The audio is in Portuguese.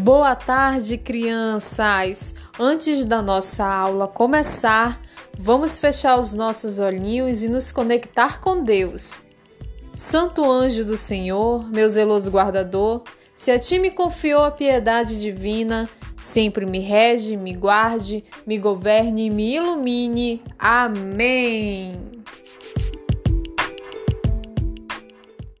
Boa tarde, crianças! Antes da nossa aula começar, vamos fechar os nossos olhinhos e nos conectar com Deus. Santo anjo do Senhor, meu zeloso guardador, se a ti me confiou a piedade divina, sempre me rege, me guarde, me governe e me ilumine. Amém.